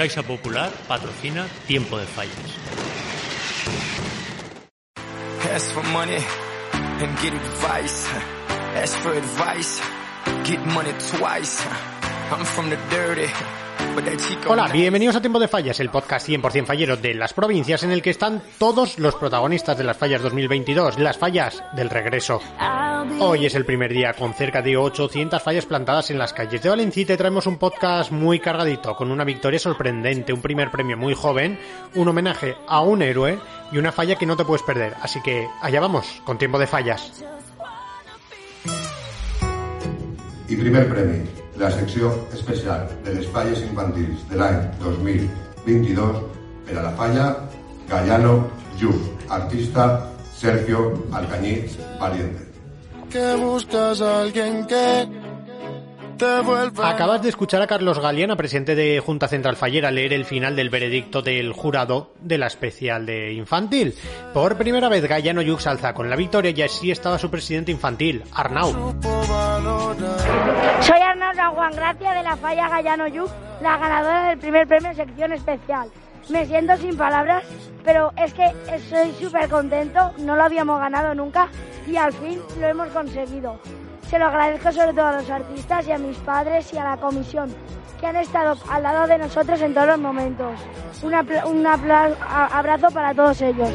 Caixa Popular patrocina Tiempo de Fallas. Ask for money and get advice. Ask for advice, get money twice. I'm from the dirty. but that chico Hola, bienvenidos a Tiempo de Fallas, el podcast 100% fallero de las provincias en el que están todos los protagonistas de las fallas 2022, las fallas del regreso. Hoy es el primer día con cerca de 800 fallas plantadas en las calles de Valencia y te traemos un podcast muy cargadito, con una victoria sorprendente, un primer premio muy joven, un homenaje a un héroe y una falla que no te puedes perder. Así que allá vamos, con Tiempo de Fallas. I primer premi, la secció especial de les falles infantils de l'any 2022 per a la falla Gallano Just, artista Sergio Alcañí Valiente. que buscas a alguien que te vuelva Acabas de escuchar a Carlos Galeana, presidente de Junta Central Fallera, leer el final del veredicto del jurado de la especial de infantil. Por primera vez Gallano Yux alza con la victoria y así estaba su presidente infantil, Arnau. Soy Arnaldo Juan Gracia de la Falla Gallano Yuc, la ganadora del primer premio sección especial. Me siento sin palabras, pero es que estoy súper contento, no lo habíamos ganado nunca y al fin lo hemos conseguido. Se lo agradezco sobre todo a los artistas y a mis padres y a la comisión, que han estado al lado de nosotros en todos los momentos. Un, a- abrazo para todos ellos.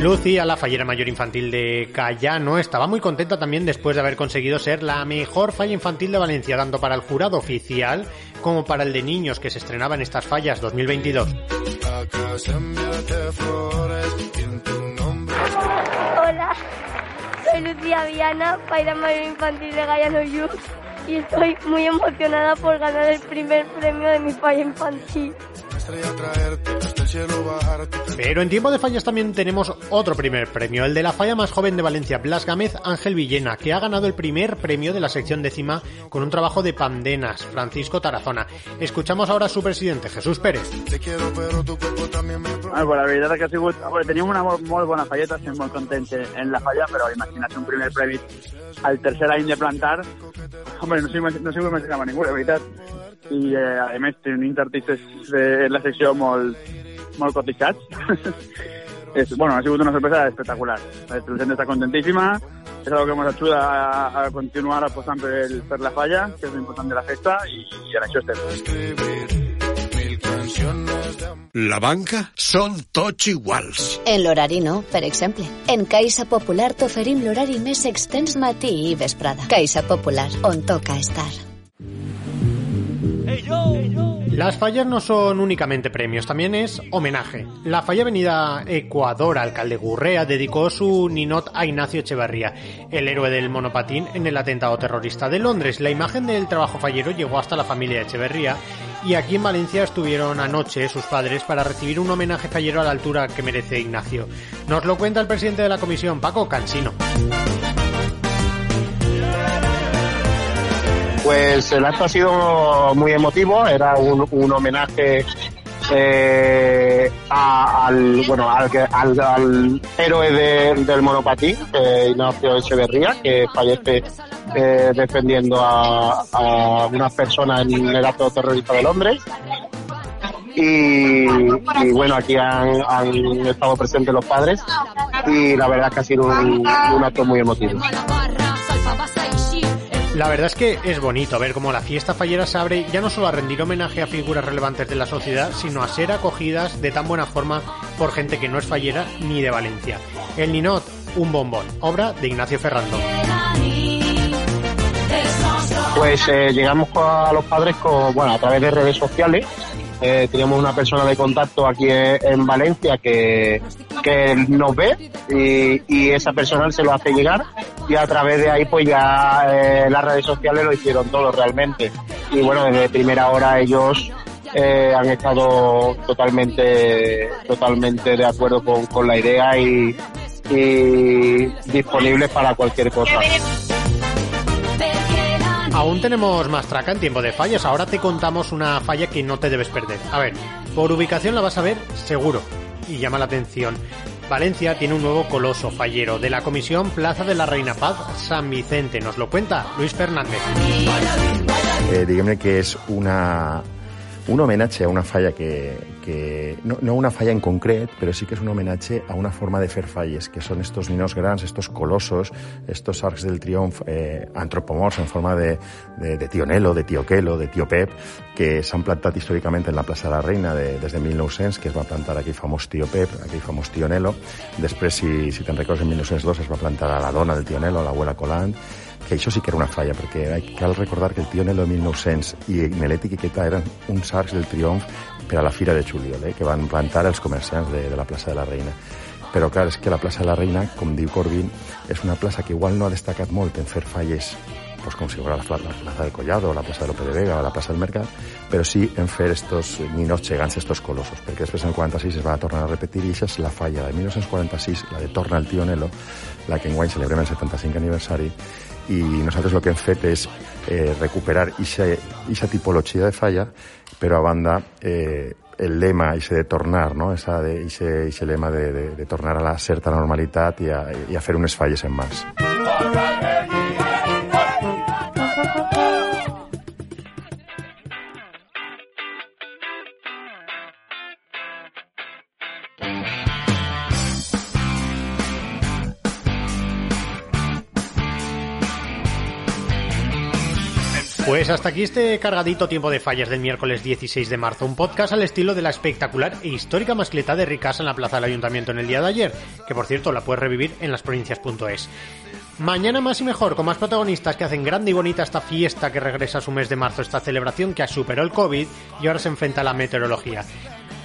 Lucia, la fallera mayor infantil de Cayano, estaba muy contenta también después de haber conseguido ser la mejor falla infantil de Valencia, tanto para el jurado oficial como para el de niños que se estrenaba en estas fallas 2022. A casa enviarte flores y en tu nombre Hola, soy Lucía Viana, Paira Mayor Infantil de Gallano Youth y estoy muy emocionada por ganar el primer premio de mi falla infantil. Pero en tiempo de fallas también tenemos otro primer premio, el de la falla más joven de Valencia, Blas Gámez Ángel Villena, que ha ganado el primer premio de la sección décima con un trabajo de pandenas, Francisco Tarazona. Escuchamos ahora a su presidente, Jesús Pérez. Te quiero pero tu cuerpo también me Ah, pues la veritat que ha sigut... Bueno, teníem una molt, molt bona falleta, estem molt contents en la falla, però imagina't un primer premi al tercer any de plantar, home, no s'ho no imaginava ningú, la veritat. I, eh, a més, tenim artistes de la secció molt, molt cotitxats. es, bueno, ha sigut una sorpresa espectacular. La gent està contentíssima, és algo que ens ajuda a, a continuar apostant per, el, per la falla, que és l'important de la festa, i, i en això estem. La banca són tots iguals. En l'horari no, per exemple. En Caixa Popular t'oferim l'horari més extens matí i vesprada. Caixa Popular, on toca estar. Las fallas no son únicamente premios, también es homenaje. La falla Avenida Ecuador, alcalde Gurrea, dedicó su ninot a Ignacio Echeverría, el héroe del monopatín en el atentado terrorista de Londres. La imagen del trabajo fallero llegó hasta la familia Echeverría y aquí en Valencia estuvieron anoche sus padres para recibir un homenaje fallero a la altura que merece Ignacio. Nos lo cuenta el presidente de la comisión, Paco Cansino. Pues el acto ha sido muy emotivo, era un, homenaje eh, al bueno al, al, al héroe de- del monopatín, eh, Ignacio Echeverría, que fallece eh, defendiendo a, a una persona en el acto terrorista de Londres. Y, bueno, aquí han, estado presentes los padres y la verdad que ha sido un acto muy emotivo. La verdad es que es bonito ver cómo la fiesta fallera se abre ya no solo a rendir homenaje a figuras relevantes de la sociedad, sino a ser acogidas de tan buena forma por gente que no es fallera ni de Valencia. El Ninot, un bombón, obra de Ignacio Ferrando. Pues eh, llegamos a los padres con, bueno, a través de redes sociales. Eh, teníamos una persona de contacto aquí en, en Valencia que, que nos ve y esa persona se lo hace llegar y a través de ahí pues ya eh, las redes sociales lo hicieron todo realmente. Y bueno, desde primera hora ellos eh, han estado totalmente, totalmente de acuerdo con, con la idea y, y disponibles para cualquier cosa. Aún tenemos más traca en tiempo de fallas. Ahora te contamos una falla que no te debes perder. A ver, por ubicación la vas a ver seguro y llama la atención. Valencia tiene un nuevo coloso fallero de la Comisión Plaza de la Reina Paz San Vicente. Nos lo cuenta Luis Fernández. Eh, dígame que es una, un homenatge a una falla que, que no, no una falla en concret, però sí que és un homenatge a una forma de fer falles, que són estos ninos grans, estos colossos, estos arcs del triomf eh, antropomorfs en forma de, de, de tio Nelo, de tio Quelo, de tio Pep, que s'han plantat històricament en la plaça de la Reina de, des de 1900, que es va plantar aquell famós tio Pep, aquell famós tio Nelo. Després, si, si te'n recordes, en 1902 es va plantar a la dona del tio Nelo, l'abuela Colant, que això sí que era una falla, perquè cal recordar que el tio Nelo de 1900 i Nelet i Quiqueta eren uns arcs del triomf per a la Fira de Juliol, eh, que van plantar els comerciants de, de la plaça de la Reina. Però clar, és que la plaça de la Reina, com diu Corbin, és una plaça que igual no ha destacat molt en fer falles pues com si fos la, la plaza del Collado, la plaça de Lope de Vega o la plaça del Mercat, però sí en fer estos ninos gegants, estos colosos, perquè després en el 46 es va tornar a repetir i això és la falla de 1946, la de Torna el Tío Nelo, la que enguany celebrem el 75 aniversari, i nosaltres el que hem fet és eh, recuperar aquesta tipologia de falla, però a banda eh, el lema ese de tornar, no? Esa de, ese, ese lema de, de, de tornar a la certa normalitat i a, i a falles en mans. Pues hasta aquí este cargadito tiempo de fallas del miércoles 16 de marzo, un podcast al estilo de la espectacular e histórica mascleta de Ricasa en la plaza del ayuntamiento en el día de ayer, que por cierto la puedes revivir en lasprovincias.es. Mañana más y mejor, con más protagonistas que hacen grande y bonita esta fiesta que regresa a su mes de marzo, esta celebración que superó el COVID y ahora se enfrenta a la meteorología.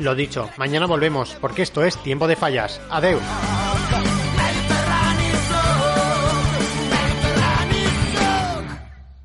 Lo dicho, mañana volvemos, porque esto es Tiempo de Fallas. Adeus.